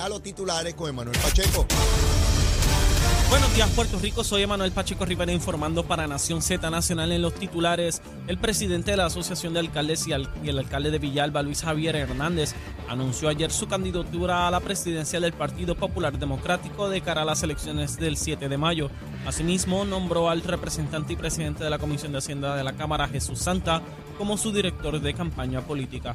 a los titulares con Emanuel Pacheco. Buenos días, Puerto Rico. Soy Emanuel Pacheco Rivera informando para Nación Z Nacional en los titulares. El presidente de la Asociación de Alcaldes y, el alcalde de Villalba, Luis Javier Hernández, anunció ayer su candidatura a la presidencia del Partido Popular Democrático de cara a las elecciones del 7 de mayo. Asimismo, nombró al representante y presidente de la Comisión de Hacienda de la Cámara, Jesús Santa, como su director de campaña política.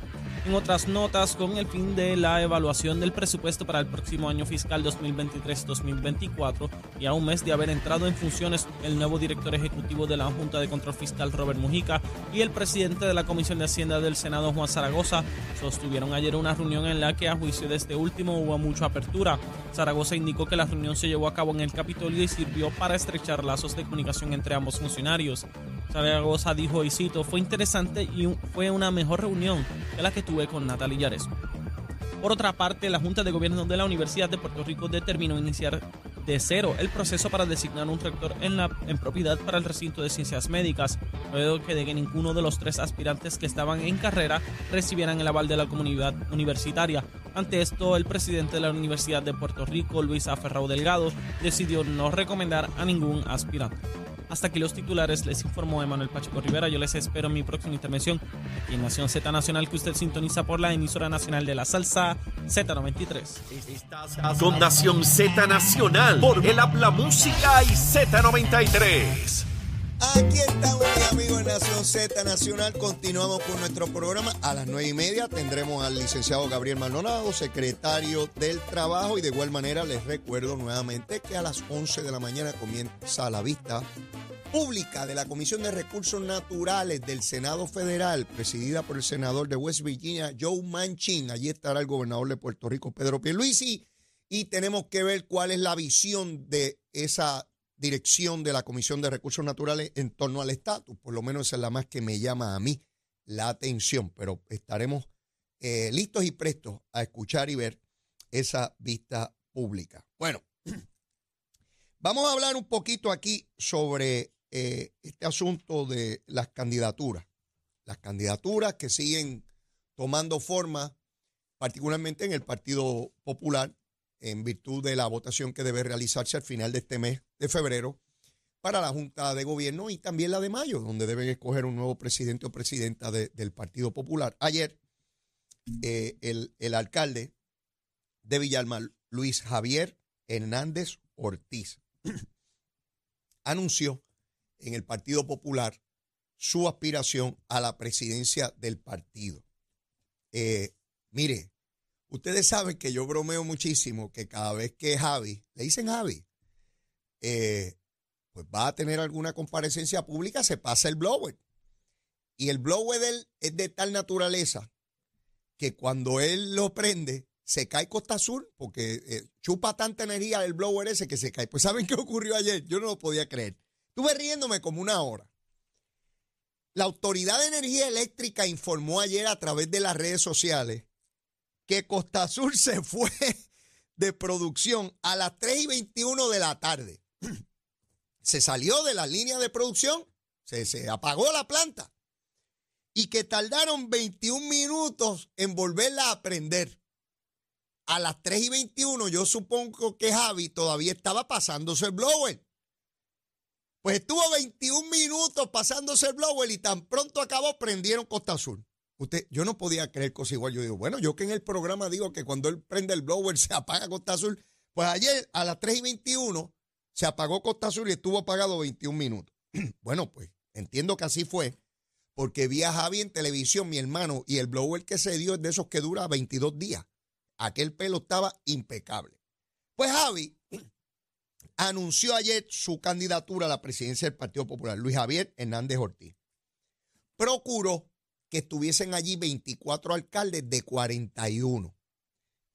En otras notas, con el fin de la evaluación del presupuesto para el próximo año fiscal 2023-2024 y a un mes de haber entrado en funciones el nuevo director ejecutivo de la Junta de Control Fiscal Robert Mujica y el presidente de la Comisión de Hacienda del Senado Juan Zaragoza, sostuvieron ayer una reunión en la que a juicio de este último hubo mucha apertura. Zaragoza indicó que la reunión se llevó a cabo en el Capitolio y sirvió para estrechar lazos de comunicación entre ambos funcionarios. Zaragoza dijo, y cito, fue interesante y fue una mejor reunión que la que tuve con Natalia Yares. Por otra parte, la Junta de Gobierno de la Universidad de Puerto Rico determinó iniciar de cero el proceso para designar un rector en, la, en propiedad para el recinto de ciencias médicas, luego que de que ninguno de los tres aspirantes que estaban en carrera recibieran el aval de la comunidad universitaria. Ante esto, el presidente de la Universidad de Puerto Rico, Luis Aferrao Delgado, decidió no recomendar a ningún aspirante. Hasta aquí los titulares, les informó Emanuel Pacheco Rivera. Yo les espero en mi próxima intervención aquí en Nación Z Nacional, que usted sintoniza por la emisora nacional de la salsa Z93. Con Nación Z Nacional por el Habla Música y Z93. Aquí estamos, amigos de Nación Z Nacional. Continuamos con nuestro programa. A las nueve y media tendremos al licenciado Gabriel Maldonado, secretario del Trabajo. Y de igual manera les recuerdo nuevamente que a las 11 de la mañana comienza la vista pública de la Comisión de Recursos Naturales del Senado Federal, presidida por el senador de West Virginia, Joe Manchin. Allí estará el gobernador de Puerto Rico, Pedro Pierluisi. Y tenemos que ver cuál es la visión de esa dirección de la Comisión de Recursos Naturales en torno al estatus. Por lo menos esa es la más que me llama a mí la atención, pero estaremos eh, listos y prestos a escuchar y ver esa vista pública. Bueno, vamos a hablar un poquito aquí sobre eh, este asunto de las candidaturas. Las candidaturas que siguen tomando forma, particularmente en el Partido Popular, en virtud de la votación que debe realizarse al final de este mes de febrero para la Junta de Gobierno y también la de mayo, donde deben escoger un nuevo presidente o presidenta del Partido Popular. Ayer, eh, el, el, alcalde de Villalma, Luis Javier Hernández Ortiz, anunció en el Partido Popular su aspiración a la presidencia del partido. Eh, mire, Ustedes saben que yo bromeo muchísimo que cada vez que Javi, le dicen Javi, eh, pues va a tener alguna comparecencia pública, se pasa el blower. Y el blower de él es de tal naturaleza que cuando él lo prende, se cae Costa Azul porque eh, chupa tanta energía el blower ese que se cae. Pues ¿saben qué ocurrió ayer? Yo no lo podía creer. Estuve riéndome como una hora. La Autoridad de Energía Eléctrica informó ayer a través de las redes sociales que Costa Azul se fue de producción a las 3 y 21 de la tarde. Se salió de la línea de producción, se, apagó la planta y que tardaron 21 minutos en volverla a prender. A las 3 y 21 yo supongo que Javi todavía estaba pasándose el blower. Pues estuvo 21 minutos pasándose el blower y tan pronto acabó prendieron Costa Azul. Usted, yo no podía creer cosas igual. Yo digo, bueno, yo que en el programa digo que cuando él prende el blower se apaga Costa Azul. Pues ayer a las 3 y 21 se apagó Costa Azul y estuvo apagado 21 minutos. bueno, pues entiendo que así fue, porque vi a Javi en televisión, mi hermano, y el blower que se dio es de esos que dura 22 días. Aquel pelo estaba impecable. Pues Javi anunció ayer su candidatura a la presidencia del Partido Popular, Luis Javier Hernández Ortiz. Procuró que estuviesen allí 24 alcaldes de 41.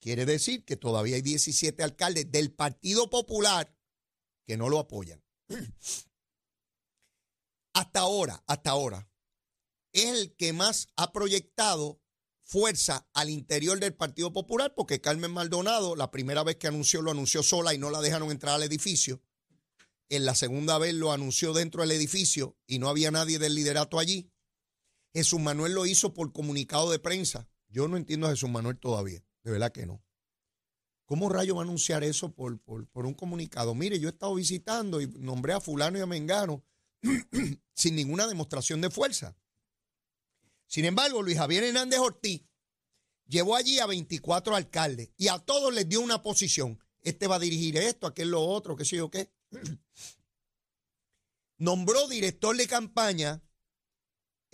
Quiere decir que todavía hay 17 alcaldes del Partido Popular que no lo apoyan. Hasta ahora, hasta ahora, es el que más ha proyectado fuerza al interior del Partido Popular, porque Carmen Maldonado, la primera vez que anunció, lo anunció sola y no la dejaron entrar al edificio. En la segunda vez lo anunció dentro del edificio y no había nadie del liderato allí. Jesús Manuel lo hizo por comunicado de prensa. Yo no entiendo a Jesús Manuel todavía, de verdad que no. ¿Cómo Rayo va a anunciar eso por, por, un comunicado? Mire, yo he estado visitando y nombré a fulano y a Mengano sin ninguna demostración de fuerza. Sin embargo, Luis Javier Hernández Ortiz llevó allí a 24 alcaldes y a todos les dio una posición. Este va a dirigir esto, aquel lo otro, qué sé yo qué. Nombró director de campaña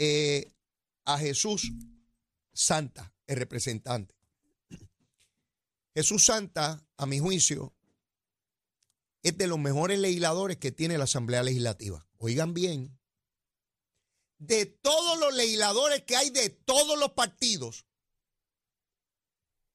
eh, a Jesús Santa, el representante. Jesús Santa, a mi juicio, es de los mejores legisladores que tiene la Asamblea Legislativa. Oigan bien, de todos los legisladores que hay de todos los partidos,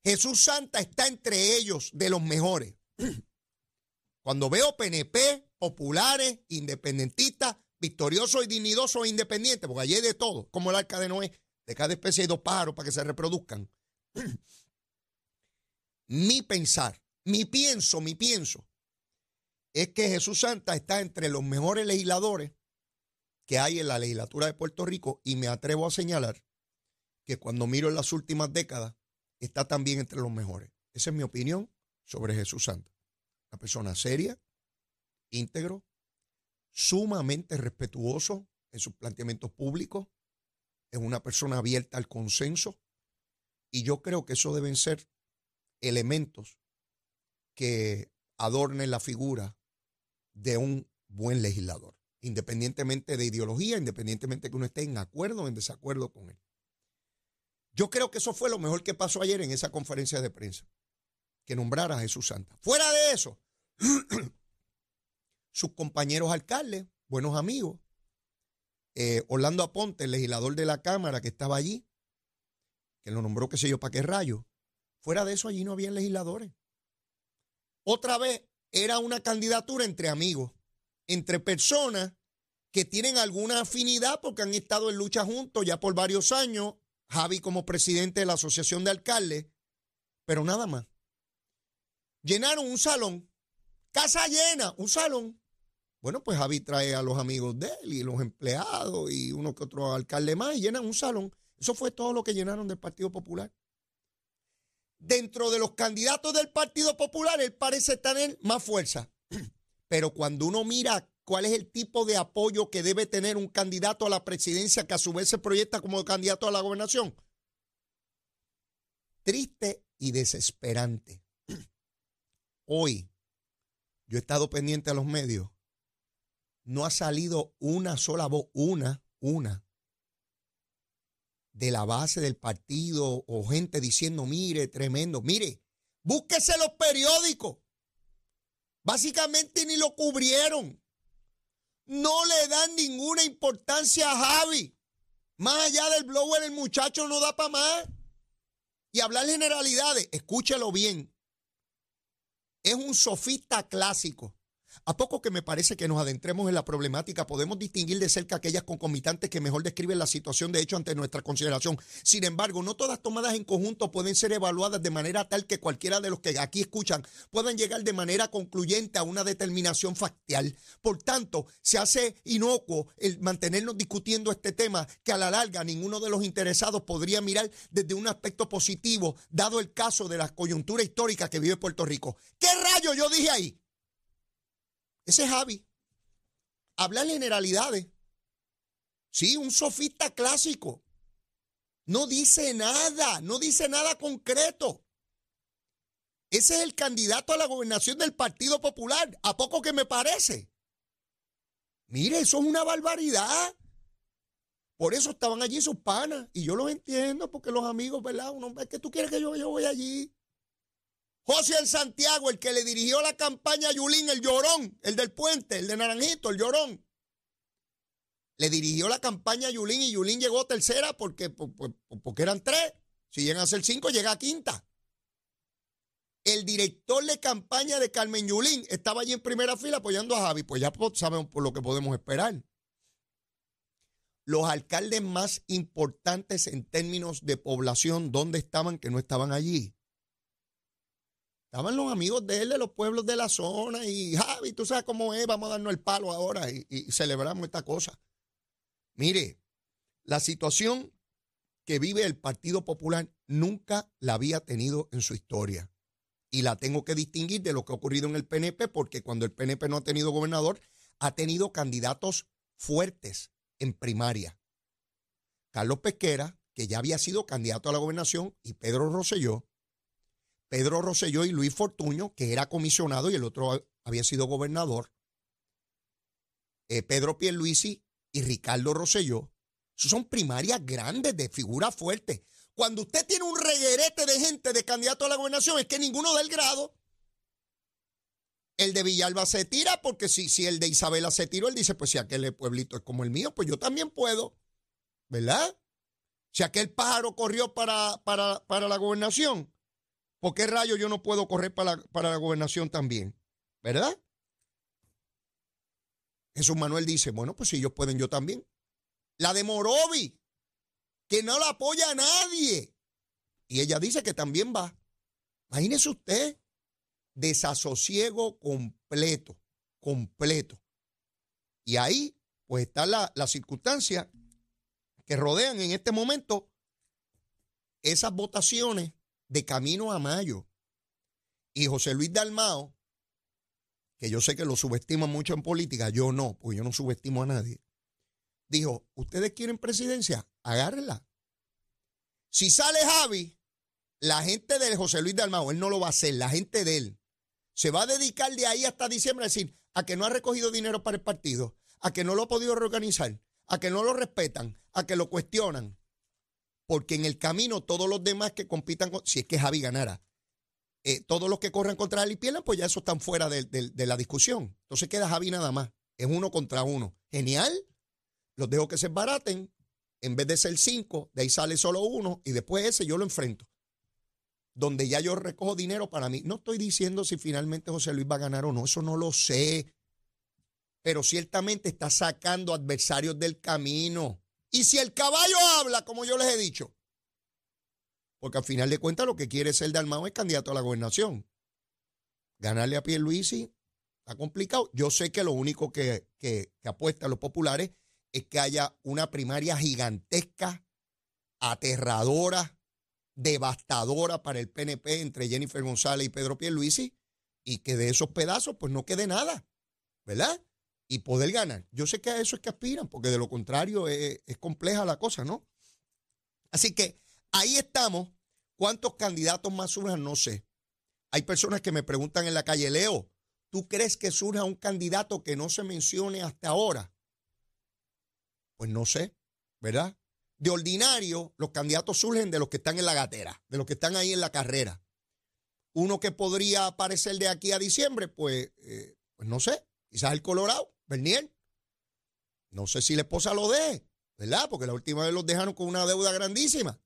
Jesús Santa está entre ellos de los mejores. Cuando veo PNP, populares, independentistas, victoriosos y dignidosos e independientes, porque allí hay de todo, como el arca de Noé, de cada especie hay dos pájaros para que se reproduzcan. mi pensar, mi pienso, mi pienso, es que Jesús Santa está entre los mejores legisladores que hay en la legislatura de Puerto Rico y me atrevo a señalar que cuando miro en las últimas décadas está también entre los mejores. Esa es mi opinión sobre Jesús Santa. Una persona seria, íntegro, sumamente respetuoso en sus planteamientos públicos, es una persona abierta al consenso y yo creo que eso deben ser elementos que adornen la figura de un buen legislador, independientemente de ideología, independientemente que uno esté en acuerdo o en desacuerdo con él. Yo creo que eso fue lo mejor que pasó ayer en esa conferencia de prensa, que nombrara a Jesús Santa. Fuera de eso, sus compañeros alcaldes, buenos amigos, eh, Orlando Aponte, el legislador de la Cámara que estaba allí, que lo nombró, qué sé yo, para qué rayo, Fuera de eso, allí no había legisladores. Otra vez, era una candidatura entre amigos, entre personas que tienen alguna afinidad porque han estado en lucha juntos ya por varios años. Javi como presidente de la Asociación de Alcaldes, pero nada más. Llenaron un salón, casa llena, un salón. Bueno, pues Javi trae a los amigos de él y los empleados y uno que otro alcalde más y llenan un salón. Eso fue todo lo que llenaron del Partido Popular dentro de los candidatos del Partido Popular, él parece tener más fuerza. Pero cuando uno mira cuál es el tipo de apoyo que debe tener un candidato a la presidencia que a su vez se proyecta como candidato a la gobernación, triste y desesperante. Hoy, yo he estado pendiente a los medios, no ha salido una sola voz, una, una, de la base del partido o gente diciendo, mire, tremendo, mire, búsquese los periódicos. Básicamente ni lo cubrieron. No le dan ninguna importancia a Javi. Más allá del blower, el muchacho no da para más. Y hablar generalidades, escúchelo bien. Es un sofista clásico. A poco que me parece que nos adentremos en la problemática, podemos distinguir de cerca aquellas concomitantes que mejor describen la situación de hecho ante nuestra consideración. Sin embargo, no todas tomadas en conjunto pueden ser evaluadas de manera tal que cualquiera de los que aquí escuchan puedan llegar de manera concluyente a una determinación factual. Por tanto, se hace inocuo el mantenernos discutiendo este tema que a la larga ninguno de los interesados podría mirar desde un aspecto positivo, dado el caso de la coyuntura histórica que vive Puerto Rico. ¿Qué rayo yo dije ahí? Ese es Javi. Habla generalidades. Sí, un sofista clásico. No dice nada, no dice nada concreto. Ese es el candidato a la gobernación del Partido Popular. ¿A poco que me parece? Mire, eso es una barbaridad. Por eso estaban allí sus panas. Y yo los entiendo, porque los amigos, ¿verdad? Uno, tú quieres que yo, yo voy allí. José el Santiago, el que le dirigió la campaña a Yulín, el llorón, el del puente, el de Naranjito, el llorón. Le dirigió la campaña a Yulín y Yulín llegó tercera porque, porque eran tres. Si llegan a ser cinco, llega a quinta. El director de campaña de Carmen Yulín estaba allí en primera fila apoyando a Javi. Pues ya sabemos por lo que podemos esperar. Los alcaldes más importantes en términos de población, ¿dónde estaban que no estaban allí? Estaban los amigos de él de los pueblos de la zona y Javi, tú sabes cómo es, vamos a darnos el palo ahora y, y celebramos esta cosa. Mire, la situación que vive el Partido Popular nunca la había tenido en su historia. y la tengo que distinguir de lo que ha ocurrido en el PNP, porque cuando el PNP no ha tenido gobernador, ha tenido candidatos fuertes en primaria. Carlos Pesquera, que ya había sido candidato a la gobernación, y Pedro Rosselló. Pedro Rosselló y Luis Fortuño, que era comisionado y el otro había sido gobernador. Eh, Pedro Pierluisi y Ricardo Rosselló. son primarias grandes de figura fuerte. Cuando usted tiene un reguerete de gente de candidato a la gobernación, es que ninguno da el grado. El de Villalba se tira porque si, si el de Isabela se tiró, él dice, pues si aquel pueblito es como el mío, pues yo también puedo. ¿Verdad? Si aquel pájaro corrió para, para, la gobernación, ¿por qué rayo yo no puedo correr para para la gobernación también? ¿Verdad? Jesús Manuel dice, bueno, pues si ellos pueden, yo también. La de Morovi, que no la apoya a nadie. Y ella dice que también va. Imagínese usted, desasosiego completo, completo. Y ahí, pues está la, la circunstancia que rodean en este momento esas votaciones de camino a mayo. Y José Luis Dalmao, que yo sé que lo subestima mucho en política, yo no, porque yo no subestimo a nadie dijo, ¿ustedes quieren presidencia? Agárrenla. Si sale Javi, la gente de José Luis Dalmau, él no lo va a hacer, la gente de él, se va a dedicar de ahí hasta diciembre a decir, a que no ha recogido dinero para el partido, a que no lo ha podido reorganizar, a que no lo respetan, a que lo cuestionan. Porque en el camino todos los demás que compitan, si es que Javi ganara, eh, todos los que corran contra él y pierdan, pues ya eso están fuera de, de la discusión. Entonces queda Javi nada más. Es uno contra uno. Genial los dejo que se baraten, en vez de ser cinco, de ahí sale solo uno y después ese yo lo enfrento. Donde ya yo recojo dinero para mí. No estoy diciendo si finalmente José Luis va a ganar o no, eso no lo sé. Pero ciertamente está sacando adversarios del camino. Y si el caballo habla, como yo les he dicho, porque al final de cuentas lo que quiere ser Dalmao es candidato a la gobernación. Ganarle a Pierluisi está complicado. Yo sé que lo único que, que, que apuesta a los populares es que haya una primaria gigantesca, aterradora, devastadora para el PNP entre Jennifer González y Pedro Pierluisi y que de esos pedazos pues no quede nada, ¿verdad? Y poder ganar. Yo sé que a eso es que aspiran, porque de lo contrario es, compleja la cosa, ¿no? Así que ahí estamos. ¿Cuántos candidatos más surjan? No sé. Hay personas que me preguntan en la calle, Leo, ¿tú crees que surja un candidato que no se mencione hasta ahora? Pues no sé, ¿verdad? De ordinario, los candidatos surgen de los que están en la gatera, de los que están ahí en la carrera. Uno que podría aparecer de aquí a diciembre, pues, eh, pues no sé, quizás el Colorado, Bernier. No sé si la esposa lo deje, ¿verdad? Porque la última vez los dejaron con una deuda grandísima.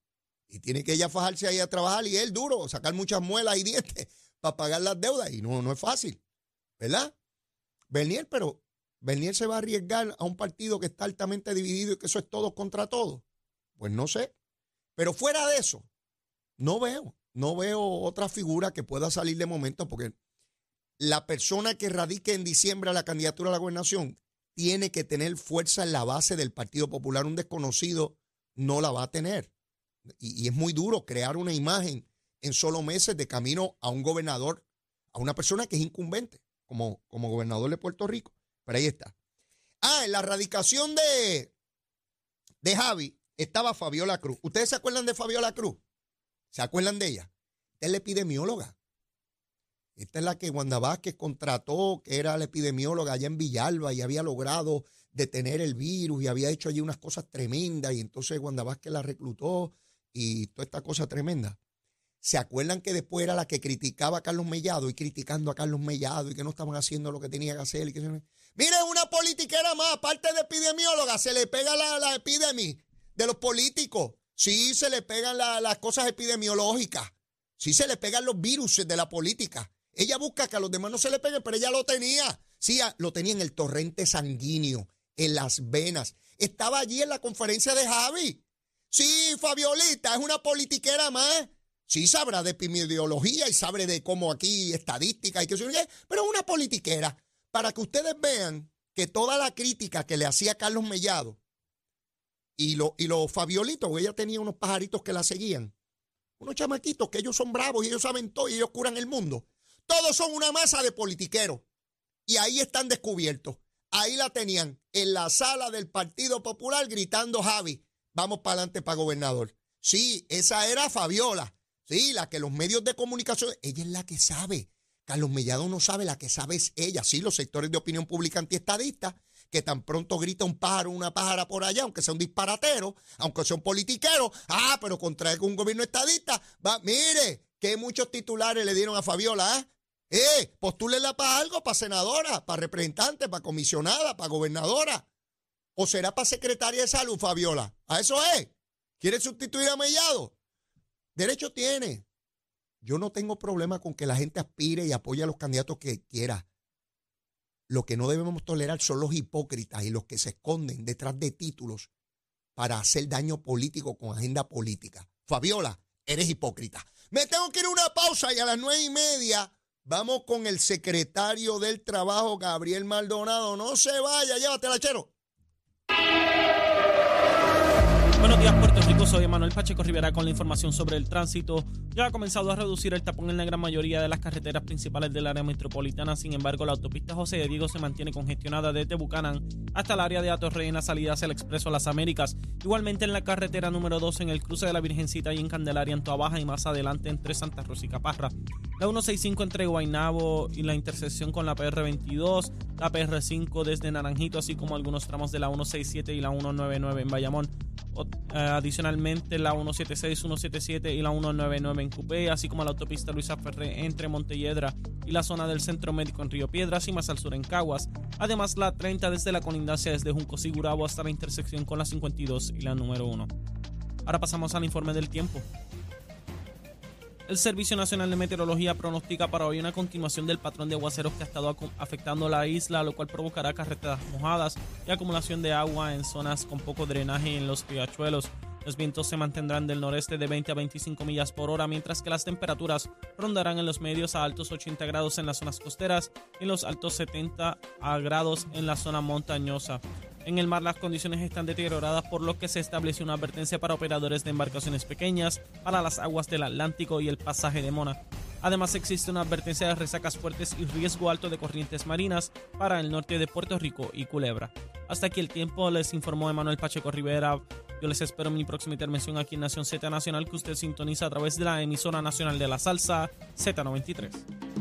Y tiene que ella fajarse ahí a trabajar y él duro, sacar muchas muelas y dientes para pagar las deudas. Y no, no es fácil, ¿verdad? Bernier, pero Bernier se va a arriesgar a un partido que está altamente dividido y que eso es todo contra todo. Pues no sé. Pero fuera de eso, no veo, no veo otra figura que pueda salir de momento porque la persona que radique en diciembre a la candidatura a la gobernación tiene que tener fuerza en la base del Partido Popular. Un desconocido no la va a tener. Y, es muy duro crear una imagen en solo meses de camino a un gobernador, a una persona que es incumbente como, como gobernador de Puerto Rico. Pero ahí está. Ah, en la radicación de, de Javi estaba Fabiola Cruz. ¿Ustedes se acuerdan de Fabiola Cruz? ¿Se acuerdan de ella? Es la epidemióloga. Esta es la que Wanda Vázquez contrató, que era la epidemióloga allá en Villalba y había logrado detener el virus y había hecho allí unas cosas tremendas y entonces Wanda Vázquez la reclutó y toda esta cosa tremenda. ¿Se acuerdan que después era la que criticaba a Carlos Mellado y criticando a Carlos Mellado y que no estaban haciendo lo que tenía que hacer? Y que... Miren, una politiquera más, aparte de epidemióloga, se le pega la, epidemia de los políticos. Sí, se le pegan las cosas epidemiológicas. Sí, se le pegan los virus de la política. Ella busca que a los demás no se le peguen, pero ella lo tenía. Sí, lo tenía en el torrente sanguíneo, en las venas. Estaba allí en la conferencia de Javi. Sí, Fabiolita, es una politiquera más. Sí sabrá de epidemiología y sabe de cómo aquí estadística y qué sé yo, pero es una politiquera. Para que ustedes vean que toda la crítica que le hacía Carlos Mellado y los y lo Fabiolitos, ella tenía unos pajaritos que la seguían, Unos chamaquitos que ellos son bravos y ellos saben todo y ellos curan el mundo. Todos son una masa de politiqueros. Y ahí están descubiertos. Ahí la tenían en la sala del Partido Popular gritando Javi, vamos para adelante para gobernador. Sí, esa era Fabiola. Sí, la que los medios de comunicación, ella es la que sabe. Carlos Mellado no sabe, la que sabe es ella. Sí, los sectores de opinión pública antiestadistas, que tan pronto grita un pájaro, una pájara por allá, aunque sea un disparatero, aunque sea un politiquero. Ah, pero contra un gobierno estadista. Va, mire, que muchos titulares le dieron a Fabiola, ¿ah? Eh, postúlela para algo, para senadora, para representante, para comisionada, para gobernadora. ¿O será para secretaria de salud, Fabiola? ¿A eso es? ¿Quiere sustituir a Mellado? Derecho tiene. Yo no tengo problema con que la gente aspire y apoye a los candidatos que quiera. Lo que no debemos tolerar son los hipócritas y los que se esconden detrás de títulos para hacer daño político con agenda política. Fabiola, eres hipócrita. Me tengo que ir a una pausa y a las nueve y media Vamos con el secretario del Trabajo, Gabriel Maldonado. No se vaya, llévatela, chero. Buenos días. Soy Manuel Pacheco Rivera con la información sobre el tránsito. Ya ha comenzado a reducir el tapón en la gran mayoría de las carreteras principales del área metropolitana. Sin embargo, la autopista José de Diego se mantiene congestionada desde Bucanán hasta el área de Atorrey en la salida hacia el Expreso Las Américas. Igualmente en la carretera número 2 en el cruce de la Virgencita y en Candelaria en Baja y más adelante entre Santa Rosa y Caparra. La 165 entre Guaynabo y la intersección con la PR22, la PR5 desde Naranjito, así como algunos tramos de la 167 y la 199 en Bayamón. Eh, la 176, 177 y la 199 en Cupé, así como la autopista Luisa Ferré entre Montelledra y la zona del Centro Médico en Río Piedras y más al sur en Caguas. Además la 30 desde la colindancia desde Junco Sigurabo hasta la intersección con la 52 y la número 1. Ahora pasamos al informe del tiempo. El Servicio Nacional de Meteorología pronostica para hoy una continuación del patrón de aguaceros que ha estado afectando la isla, lo cual provocará carreteras mojadas y acumulación de agua en zonas con poco drenaje y en los riachuelos. Los vientos se mantendrán del noreste de 20 a 25 millas por hora, mientras que las temperaturas rondarán en los medios a altos 80 grados en las zonas costeras y los altos 70 grados en la zona montañosa. En el mar las condiciones están deterioradas por lo que se estableció una advertencia para operadores de embarcaciones pequeñas para las aguas del Atlántico y el pasaje de Mona. Además existe una advertencia de resacas fuertes y riesgo alto de corrientes marinas para el norte de Puerto Rico y Culebra. Hasta aquí el tiempo, les informó Emanuel Pacheco Rivera. Yo les espero en mi próxima intervención aquí en Nación Z Nacional que usted sintoniza a través de la emisora nacional de la salsa Z93.